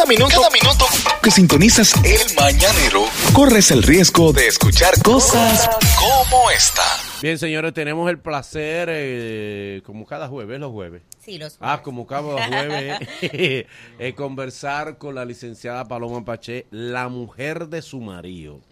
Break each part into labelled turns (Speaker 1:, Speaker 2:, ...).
Speaker 1: Cada minuto, cada minuto que sintonizas el mañanero, corres el riesgo de escuchar cosas como esta.
Speaker 2: Bien, señores, tenemos el placer, eh, como cada jueves, los jueves.
Speaker 3: Sí, los
Speaker 2: Ah, como cada jueves, eh, conversar con la licenciada Paloma Paché, la mujer de su marido.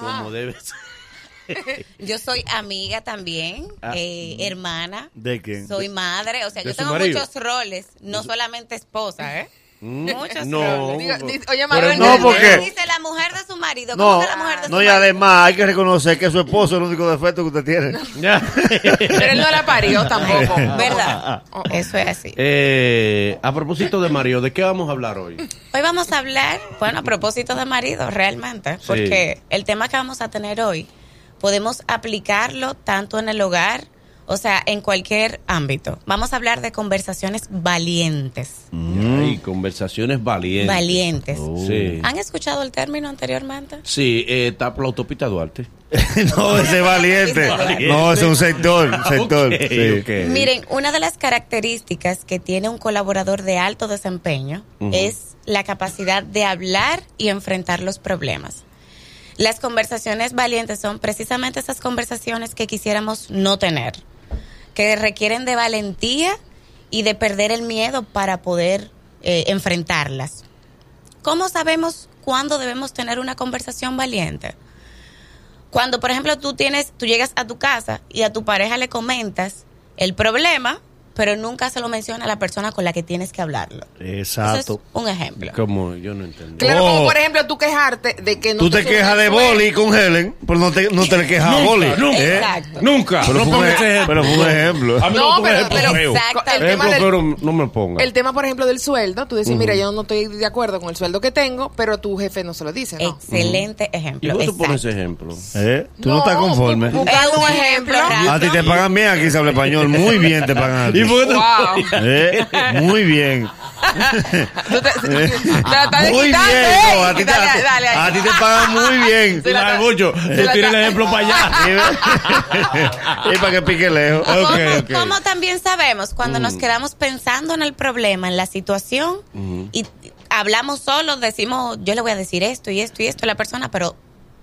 Speaker 2: Como debe ser.
Speaker 3: Yo soy amiga también,
Speaker 2: Ah.
Speaker 3: eh, hermana.
Speaker 4: ¿De quién?
Speaker 3: Soy madre, o sea,
Speaker 2: ¿De
Speaker 3: yo tengo
Speaker 2: marido?
Speaker 3: muchos roles, no solamente esposa, ¿eh? Muchos
Speaker 2: No,
Speaker 5: oye, Manuel,
Speaker 4: no, porque-.
Speaker 3: Dice la mujer de su marido, ¿cómo
Speaker 4: No,
Speaker 3: que la mujer de su
Speaker 4: no, y
Speaker 3: marido?
Speaker 4: además hay que reconocer que su esposo es el único defecto que usted tiene.
Speaker 2: Ya.
Speaker 5: Pero él no la parió tampoco.
Speaker 3: ¿Verdad? Eso es así.
Speaker 2: Eh, a propósito de Mario, ¿de qué vamos a hablar hoy?
Speaker 3: Hoy vamos a hablar, bueno, a propósito de marido, realmente, porque el tema que vamos a tener hoy podemos aplicarlo tanto en el hogar, o sea, en cualquier ámbito. Vamos a hablar de conversaciones valientes.
Speaker 2: Ay, conversaciones valientes.
Speaker 3: Valientes.
Speaker 2: Sí.
Speaker 3: ¿Han escuchado el término anteriormente?
Speaker 2: Sí, eh, está por la autopista Duarte.
Speaker 4: no, ese es valiente. No, es un sector. un sector. Sí.
Speaker 3: Miren, una de las características que tiene un colaborador de alto desempeño es la capacidad de hablar y enfrentar los problemas. Las conversaciones valientes son precisamente esas conversaciones que quisiéramos no tener, que requieren de valentía y de perder el miedo para poder eh, enfrentarlas. ¿Cómo sabemos cuándo debemos tener una conversación valiente? Cuando, por ejemplo, tú tienes, tú llegas a tu casa y a tu pareja le comentas el problema, pero nunca se lo menciona a la persona con la que tienes que hablarlo. Eso
Speaker 4: Exacto.
Speaker 3: es un ejemplo.
Speaker 2: Como yo no entendí.
Speaker 5: Claro, como
Speaker 4: Oh.
Speaker 5: por ejemplo tú quejarte de que no
Speaker 4: Tú te quejas de boli con Helen, pero no te, no te le quejas a boli.
Speaker 2: nunca.
Speaker 4: ¿eh?
Speaker 3: Exacto.
Speaker 2: Nunca.
Speaker 4: Pero,
Speaker 2: no
Speaker 4: fue
Speaker 2: ejemplo.
Speaker 4: pero fue un ejemplo.
Speaker 2: A mí
Speaker 5: No,
Speaker 2: no,
Speaker 5: pero-
Speaker 2: ejemplo
Speaker 5: pero-
Speaker 2: feo.
Speaker 3: Exacto.
Speaker 5: El tema del-
Speaker 2: no me ponga.
Speaker 5: El tema, por ejemplo, del sueldo, tú dices, mira, yo no estoy de acuerdo con el sueldo que tengo, pero tu jefe no se lo dice, ¿no?
Speaker 3: Excelente
Speaker 2: ¿Y
Speaker 3: ejemplo.
Speaker 2: cómo tú pones ejemplo?
Speaker 4: ¿Eh? Tú no, estás conforme.
Speaker 3: Es
Speaker 5: un ejemplo
Speaker 4: A ti te pagan bien, aquí se habla español. Muy bien te pagan a ti.
Speaker 2: ¿Y por qué tú-
Speaker 5: Wow.
Speaker 4: ¿Eh? Muy bien.
Speaker 5: Tú te, te la estás
Speaker 4: Muy bien. no,
Speaker 5: ¿eh?
Speaker 4: a, ti te,
Speaker 5: Dale, dale,
Speaker 4: a
Speaker 5: ahí.
Speaker 4: ti te pagan muy bien.
Speaker 5: Se la
Speaker 2: mucho.
Speaker 5: se la
Speaker 2: el ejemplo para allá.
Speaker 4: y para que pique lejos.
Speaker 3: ¿Cómo,
Speaker 2: Ok, ok.
Speaker 3: cómo también sabemos cuando nos quedamos pensando en el problema, en la situación y hablamos solos, decimos, yo le voy a decir esto y esto y esto a la persona, pero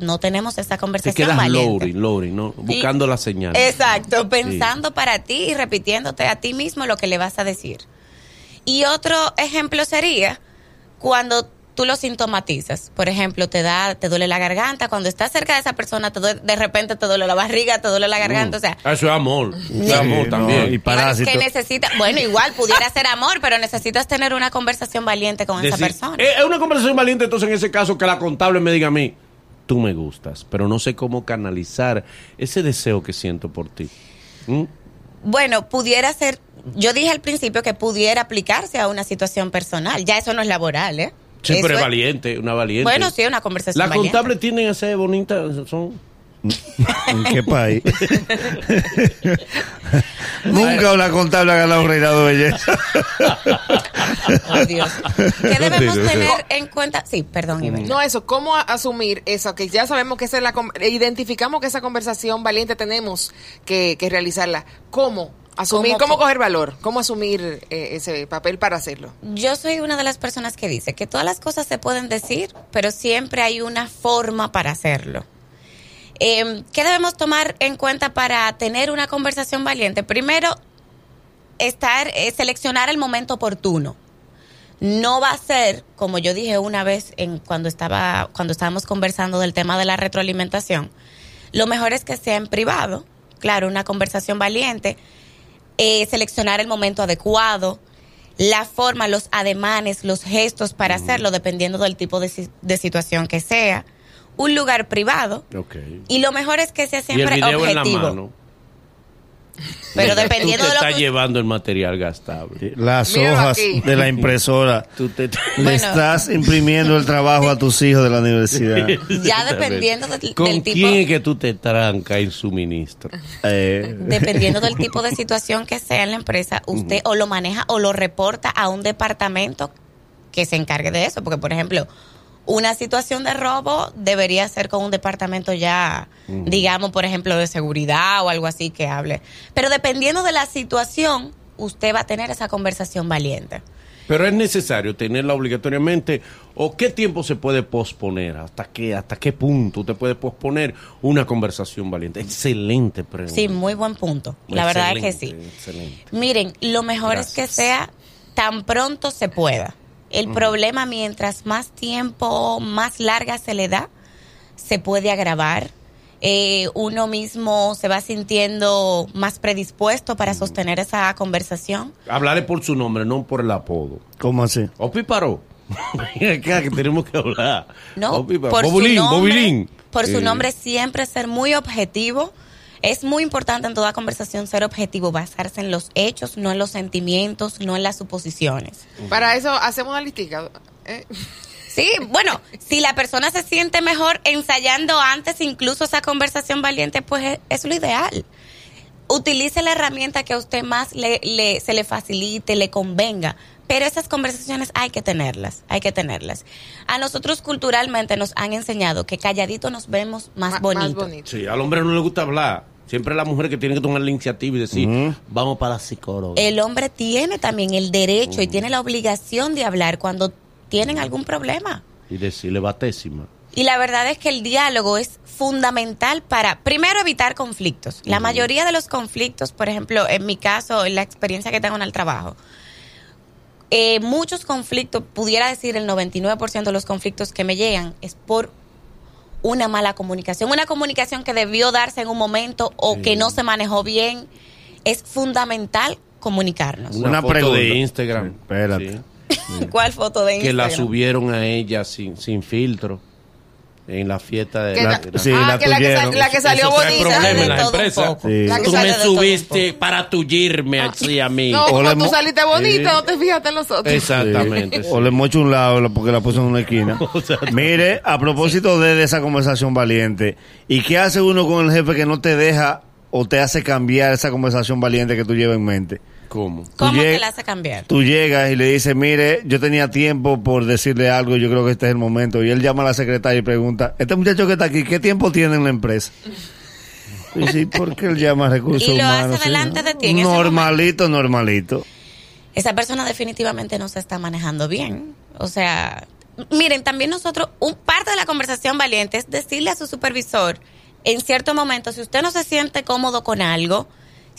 Speaker 3: no tenemos esa
Speaker 2: Te
Speaker 3: conversación
Speaker 2: quedas
Speaker 3: valiente.
Speaker 2: loading, loading, ¿no? Buscando la señal.
Speaker 3: Exacto, pensando para ti y repitiéndote a ti mismo lo que le vas a decir. Y otro ejemplo sería cuando tú lo sintomatizas. Por ejemplo, te da, te duele la garganta. Cuando estás cerca de esa persona, te duele- de repente te duele la barriga, te duele la garganta. O sea,
Speaker 2: Ah, Eso es amor. Eso es
Speaker 4: Sí,
Speaker 2: amor
Speaker 4: no,
Speaker 2: también.
Speaker 4: y parásito.
Speaker 3: que necesita, bueno, igual pudiera ser amor, pero necesitas tener una conversación valiente con esa persona.
Speaker 2: Eh, Es una conversación valiente, entonces en ese caso que la contable me diga a mí, tú me gustas, pero no sé cómo canalizar ese deseo que siento por ti. ¿Mm?
Speaker 3: Bueno, pudiera ser, yo dije al principio que pudiera aplicarse a una situación personal. Ya eso no es laboral, ¿eh?
Speaker 2: Sí,
Speaker 3: Eso
Speaker 2: pero es valiente, una valiente.
Speaker 3: Bueno, sí, una conversación
Speaker 2: Las contables tienen a ser bonitas, son...
Speaker 4: ¿En qué país? Nunca una contable ha ganado un reinado de belleza.
Speaker 3: Dios. ¿Qué debemos tener en cuenta? Sí, perdón, Iber.
Speaker 5: No, eso, ¿cómo asumir eso? Que ya sabemos que esa es la, con- identificamos que esa conversación valiente tenemos que, que realizarla. ¿Cómo? Asumir,
Speaker 3: ¿Cómo?
Speaker 5: ¿Cómo coger valor? ¿Cómo asumir eh, ese papel para hacerlo?
Speaker 3: Yo soy una de las personas que dice que todas las cosas se pueden decir, pero siempre hay una forma para hacerlo. Eh, ¿Qué debemos tomar en cuenta para tener una conversación valiente? Primero, estar, eh, seleccionar el momento oportuno. No va a ser, como yo dije una vez en cuando estaba, cuando estábamos conversando del tema de la retroalimentación, lo mejor es que sea en privado, claro, una conversación valiente, eh, seleccionar el momento adecuado, la forma, los ademanes, los gestos para hacerlo, dependiendo del tipo de, de situación que sea, un lugar privado, y lo mejor es que sea
Speaker 2: Y el
Speaker 3: siempre
Speaker 2: video en la
Speaker 3: objetivo.
Speaker 2: mano.
Speaker 3: Pero
Speaker 2: Tú
Speaker 3: dependiendo
Speaker 2: te
Speaker 3: de lo
Speaker 2: estás
Speaker 3: que
Speaker 2: llevando el material gastable.
Speaker 4: Las
Speaker 5: Míralo
Speaker 4: hojas
Speaker 5: aquí.
Speaker 4: de la impresora.
Speaker 2: Tú te...
Speaker 4: Le
Speaker 3: Bueno.
Speaker 4: estás imprimiendo el trabajo a tus hijos de la universidad.
Speaker 3: ya dependiendo del,
Speaker 2: ¿Con
Speaker 3: del tipo
Speaker 2: quién es que tú te trancas en suministro?
Speaker 4: Eh,
Speaker 3: dependiendo del tipo de situación que sea en la empresa, usted o lo maneja o lo reporta a un departamento que se encargue de eso, porque por ejemplo, una situación de robo debería ser con un departamento ya, digamos, por ejemplo, de seguridad o algo así que hable. Pero dependiendo de la situación, usted va a tener esa conversación valiente.
Speaker 2: Pero es necesario tenerla obligatoriamente o qué tiempo se puede posponer, hasta qué hasta qué punto usted puede posponer una conversación valiente. Excelente pregunta.
Speaker 3: Sí, muy buen punto. La verdad es que sí.
Speaker 2: Excelente.
Speaker 3: Miren, lo mejor es que sea tan pronto se pueda. El problema, mientras más tiempo, más larga se le da, se puede agravar. Eh, uno mismo se va sintiendo más predispuesto para sostener esa conversación.
Speaker 2: Hablaré por su nombre, no por el apodo.
Speaker 4: ¿Cómo así?
Speaker 2: O Píparo. Que tenemos que hablar.
Speaker 3: No, por
Speaker 2: Bobulín,
Speaker 3: su nombre,
Speaker 2: Bobulín.
Speaker 3: por su
Speaker 2: Eh,
Speaker 3: nombre siempre ser muy objetivo. Es muy importante en toda conversación ser objetivo, basarse en los hechos, no en los sentimientos, no en las suposiciones.
Speaker 5: Para eso hacemos una listica. ¿eh?
Speaker 3: Sí, bueno, si la persona se siente mejor ensayando antes incluso esa conversación valiente, pues es, es lo ideal. Utilice la herramienta que a usted más le, le- se le facilite, le convenga. Pero esas conversaciones hay que tenerlas, hay que tenerlas. A nosotros culturalmente nos han enseñado que calladito nos vemos más
Speaker 5: Ma-
Speaker 3: bonito.
Speaker 5: Más bonito.
Speaker 2: Sí, al hombre no le gusta hablar. Siempre es la mujer que tiene que tomar la iniciativa y decir, vamos para la psicóloga.
Speaker 3: El hombre tiene también el derecho y tiene la obligación de hablar cuando tienen algún problema.
Speaker 2: Y decirle batésima.
Speaker 3: Y la verdad es que el diálogo es fundamental para, primero, evitar conflictos. La mayoría de los conflictos, por ejemplo, en mi caso, en la experiencia que tengo en el trabajo, eh, muchos conflictos, pudiera decir el 99% de los conflictos que me llegan, es por una mala comunicación. Una comunicación que debió darse en un momento o que no se manejó bien. Es fundamental comunicarnos.
Speaker 2: Una,
Speaker 4: Una
Speaker 2: foto
Speaker 4: pregunta.
Speaker 2: de Instagram.
Speaker 4: Sí, espérate.
Speaker 2: Sí.
Speaker 3: ¿Cuál foto de
Speaker 2: Que la
Speaker 3: Instagram?
Speaker 2: subieron a ella sin, sin filtro. En la fiesta de
Speaker 5: Que
Speaker 2: la,
Speaker 5: la-
Speaker 4: Sí,
Speaker 5: ah,
Speaker 4: la
Speaker 5: que la que, sal- la que salió bonita.
Speaker 2: problemas en.
Speaker 4: Sí.
Speaker 5: La
Speaker 2: Tú me subiste para tullirme así a mí.
Speaker 5: No,
Speaker 4: O
Speaker 5: como tú saliste bonita,
Speaker 2: Sí.
Speaker 5: no te fijaste en los otros.
Speaker 2: Exactamente. sí.
Speaker 4: O le mocho un lado la- porque la puso en una esquina. Mire, a propósito de, de esa conversación valiente, ¿y qué hace uno con el jefe que no te deja o te hace cambiar esa conversación valiente que tú llevas en mente?
Speaker 2: ¿Cómo?
Speaker 3: ¿Cómo te la hace cambiar?
Speaker 4: Tú llegas y le dices, mire, yo tenía tiempo por decirle algo, yo creo que este es el momento. Y él llama a la secretaria y pregunta, este muchacho que está aquí, ¿qué tiempo tiene en la empresa? Y sí, ¿por qué él llama a recursos
Speaker 3: Y lo hace
Speaker 4: humanos?
Speaker 3: delante de ti en ese
Speaker 4: normalito, normalito.
Speaker 3: esa persona definitivamente no se está manejando bien. O sea, miren, también nosotros, un parte de la conversación valiente es decirle a su supervisor, en cierto momento, si usted no se siente cómodo con algo,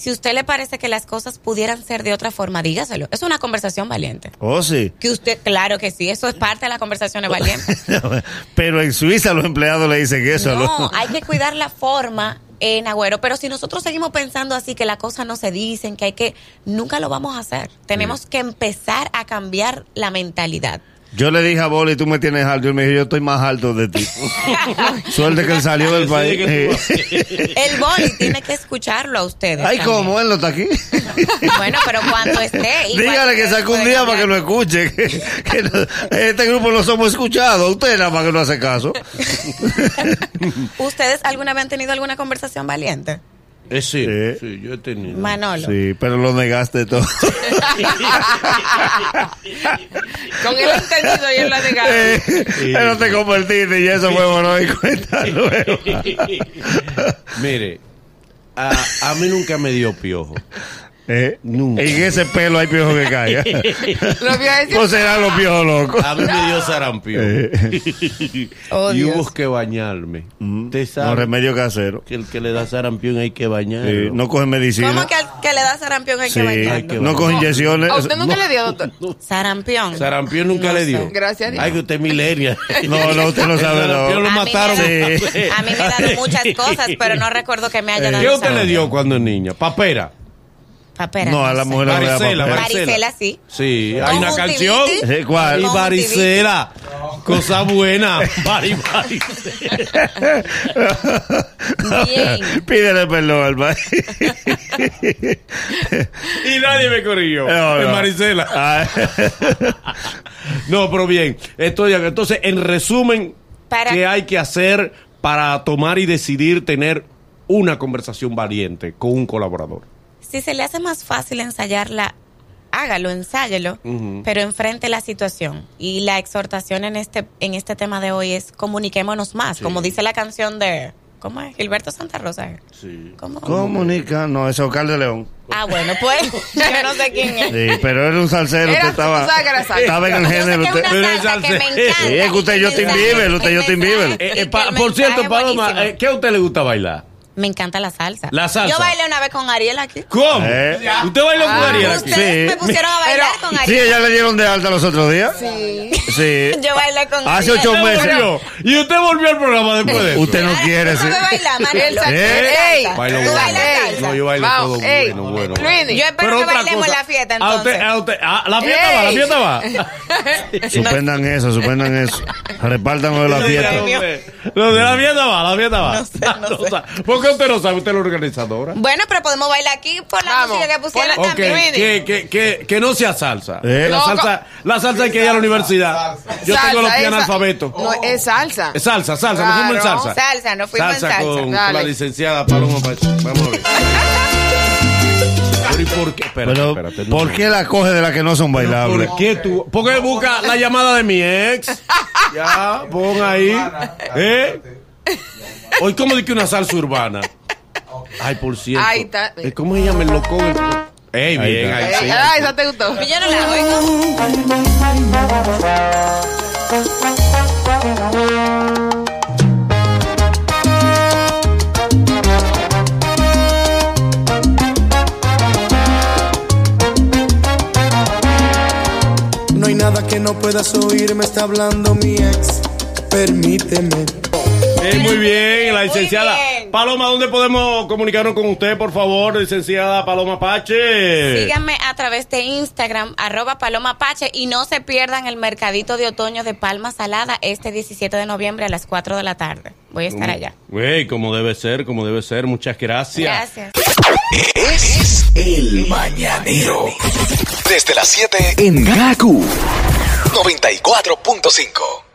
Speaker 3: si usted le parece que las cosas pudieran ser de otra forma, dígaselo. Es una conversación valiente.
Speaker 4: Oh, sí.
Speaker 3: Que usted, claro que sí, eso es parte de las conversaciones valientes.
Speaker 4: Pero en Suiza los empleados le dicen eso.
Speaker 3: No,
Speaker 4: ¿no?
Speaker 3: hay que cuidar la forma en Agüero, pero si nosotros seguimos pensando así, que las cosas no se dicen, que hay que, nunca lo vamos a hacer. Tenemos que empezar a cambiar la mentalidad.
Speaker 4: Yo le dije a Boli, tú me tienes alto. Y él me dijo, yo estoy más alto de ti. Suerte que él salió del país.
Speaker 3: El boli tiene que escucharlo a ustedes.
Speaker 4: Ay,
Speaker 3: también.
Speaker 4: ¿cómo? Él no está aquí.
Speaker 3: Bueno, pero cuando esté.
Speaker 4: Dígale que saque un día para que lo escuche. Que, que no- este grupo no somos escuchados. Usted nada más que no hace caso.
Speaker 3: ¿Ustedes alguna vez han tenido alguna conversación valiente?
Speaker 2: Eh, sí,
Speaker 4: Sí.
Speaker 2: sí, yo he tenido.
Speaker 3: Manolo.
Speaker 4: Sí, pero lo negaste todo.
Speaker 5: Con el entendido y él lo ha negado.
Speaker 4: Eh, Pero te convertiste y eso fue bueno y cuenta luego.
Speaker 2: Mire, a, a mí nunca me dio piojo.
Speaker 4: Eh,
Speaker 2: Nunca.
Speaker 4: En ese pelo hay piojo que caiga.
Speaker 5: Lo vio decir.
Speaker 4: ¿O serán los piojos locos?
Speaker 2: A mí me dio sarampión.
Speaker 4: Eh,
Speaker 3: Oh,
Speaker 2: y
Speaker 3: Dios.
Speaker 2: hubo que bañarme.
Speaker 4: No,
Speaker 2: sabe
Speaker 4: remedio casero.
Speaker 2: que el que le da sarampión hay que bañarlo.
Speaker 4: Sí, no cogen medicina.
Speaker 3: ¿Cómo que, al que le da sarampión hay
Speaker 4: Sí,
Speaker 3: que?
Speaker 2: Hay que
Speaker 4: no cogen inyecciones.
Speaker 5: ¿A usted nunca le dio, doctor?
Speaker 3: Sarampión.
Speaker 2: Sarampión nunca
Speaker 3: No
Speaker 2: le
Speaker 3: sé.
Speaker 2: dio.
Speaker 5: Gracias a Dios.
Speaker 2: Ay, que usted es milenia.
Speaker 4: No, no, usted no sabe.
Speaker 2: Lo
Speaker 4: No.
Speaker 3: A mí
Speaker 2: mataron.
Speaker 3: me-
Speaker 4: Sí.
Speaker 3: A mí me ha dado muchas cosas, pero no recuerdo que me haya dado
Speaker 2: ¿Qué usted le dio cuando niña? Papera.
Speaker 3: Papera,
Speaker 4: No, a la mujer no le da
Speaker 2: Varicela.
Speaker 3: Varicela, sí.
Speaker 2: Sí, hay una canción.
Speaker 4: Eh, ¿Cuál?
Speaker 2: Y varicela. Cosa buena. Vari, varicela.
Speaker 3: Bien.
Speaker 4: Pídele perdón al país.
Speaker 2: Y nadie me corrigió.
Speaker 4: No, no.
Speaker 2: Maricela.
Speaker 4: Ah,
Speaker 2: No, pero bien. Estoy acá. Entonces, en resumen,
Speaker 3: Para-
Speaker 2: ¿qué hay que hacer para tomar y decidir tener una conversación valiente con un colaborador?
Speaker 3: Si se le hace más fácil ensayarla, hágalo, ensáyelo, pero enfrente la situación. Y la exhortación en este, en este tema de hoy es comuniquémonos más,
Speaker 2: Sí.
Speaker 3: como dice la canción de, ¿Cómo es? Gilberto Santa Rosa.
Speaker 2: Sí.
Speaker 3: ¿Cómo?
Speaker 4: Comunica, no, ese es Oscar de León.
Speaker 3: Ah, bueno, pues yo no sé quién es.
Speaker 4: Sí, pero era un salsero,
Speaker 5: Era-
Speaker 4: usted estaba,
Speaker 5: tú sabes que era salsa.
Speaker 4: estaba en el
Speaker 3: Yo sé
Speaker 4: género.
Speaker 3: que es
Speaker 4: Usted,
Speaker 3: que me
Speaker 2: salsero.
Speaker 3: encanta.
Speaker 4: Sí, es que usted Justin Bieber, usted Justin Bieber.
Speaker 2: Eh,
Speaker 3: y
Speaker 2: eh, por cierto, Paloma, eh, ¿qué a usted le gusta bailar?
Speaker 3: Me encanta la salsa.
Speaker 2: La salsa.
Speaker 3: Yo bailé una vez con Ariel aquí.
Speaker 2: ¿Cómo?
Speaker 4: Eh.
Speaker 2: ¿Usted bailó con
Speaker 5: Ah,
Speaker 2: Ariel aquí?
Speaker 3: Ustedes
Speaker 4: Sí.
Speaker 3: me pusieron a bailar
Speaker 5: Pero-
Speaker 3: con
Speaker 4: sí,
Speaker 3: Ariel.
Speaker 4: ella le dieron de alta los otros días.
Speaker 5: Sí.
Speaker 4: Sí.
Speaker 3: Yo bailé con
Speaker 4: Hace ocho
Speaker 2: ¿Usted
Speaker 4: meses.
Speaker 2: ¿Y usted volvió al programa después de eso?
Speaker 4: Usted no
Speaker 3: Ahora,
Speaker 4: quiere,
Speaker 3: ¿tú
Speaker 4: sí.
Speaker 5: Ey,
Speaker 2: Bailo. No, yo bailo
Speaker 5: Vamos,
Speaker 2: todo
Speaker 5: ey,
Speaker 2: bueno, bueno.
Speaker 5: Luini.
Speaker 3: Yo espero que
Speaker 2: otra
Speaker 3: bailemos
Speaker 2: cosa,
Speaker 3: la fiesta,
Speaker 2: a usted-
Speaker 3: entonces.
Speaker 2: a usted- ah, la fiesta va, la
Speaker 5: Ey.
Speaker 2: fiesta va.
Speaker 4: Suspendan eso, suspendan eso. Repártanlo de la fiesta.
Speaker 2: de- Lo de la fiesta va, la fiesta va.
Speaker 3: No sé, no sé.
Speaker 2: ¿Por qué usted no sabe? Usted es la organizadora.
Speaker 3: Bueno, pero podemos bailar aquí por la
Speaker 5: Vamos,
Speaker 3: música que pusieron
Speaker 5: ponla-
Speaker 2: Ok,
Speaker 3: también.
Speaker 2: que, que, que, que no sea salsa.
Speaker 4: Eh.
Speaker 2: La salsa, la salsa hay que ir a la universidad. Yo
Speaker 5: Salsa,
Speaker 2: tengo los pies analfabetos.
Speaker 5: No, es salsa.
Speaker 2: Es salsa, salsa, no fuimos en salsa.
Speaker 3: Salsa, no fuimos en
Speaker 2: salsa.
Speaker 3: salsa.
Speaker 2: con, la licenciada Paloma. Vamos a ver. Pero ¿y por qué? Espérate,
Speaker 4: Pero,
Speaker 2: espérate, no.
Speaker 4: ¿por qué la coge de las que no son bailables?
Speaker 2: ¿Por qué tú? Porque busca la llamada de mi ex. Ya, pon ahí. ¿Eh? Hoy, ¿cómo di que una salsa urbana? Ay, por cierto. Eh, ¿Cómo se llama el loco? Ey,
Speaker 4: Ahí
Speaker 2: bien, ahí sí.
Speaker 5: ah, esa te gustó.
Speaker 3: Yo no la oigo.
Speaker 6: No hay nada que no puedas oír, me está hablando mi ex. Permíteme.
Speaker 2: Eh, muy bien, la licenciada. Paloma, ¿dónde podemos comunicarnos con usted, por favor, licenciada Paloma Pache?
Speaker 3: Síganme a través de Instagram, arroba Paloma Pache, y no se pierdan el mercadito de otoño de Palma Salada este 17 de noviembre a las 4 de la tarde. Voy a estar allá.
Speaker 2: Güey, como debe ser, como debe ser. Muchas gracias.
Speaker 3: Gracias.
Speaker 1: Es el mañanero. Desde las 7 en Gaku 94.5.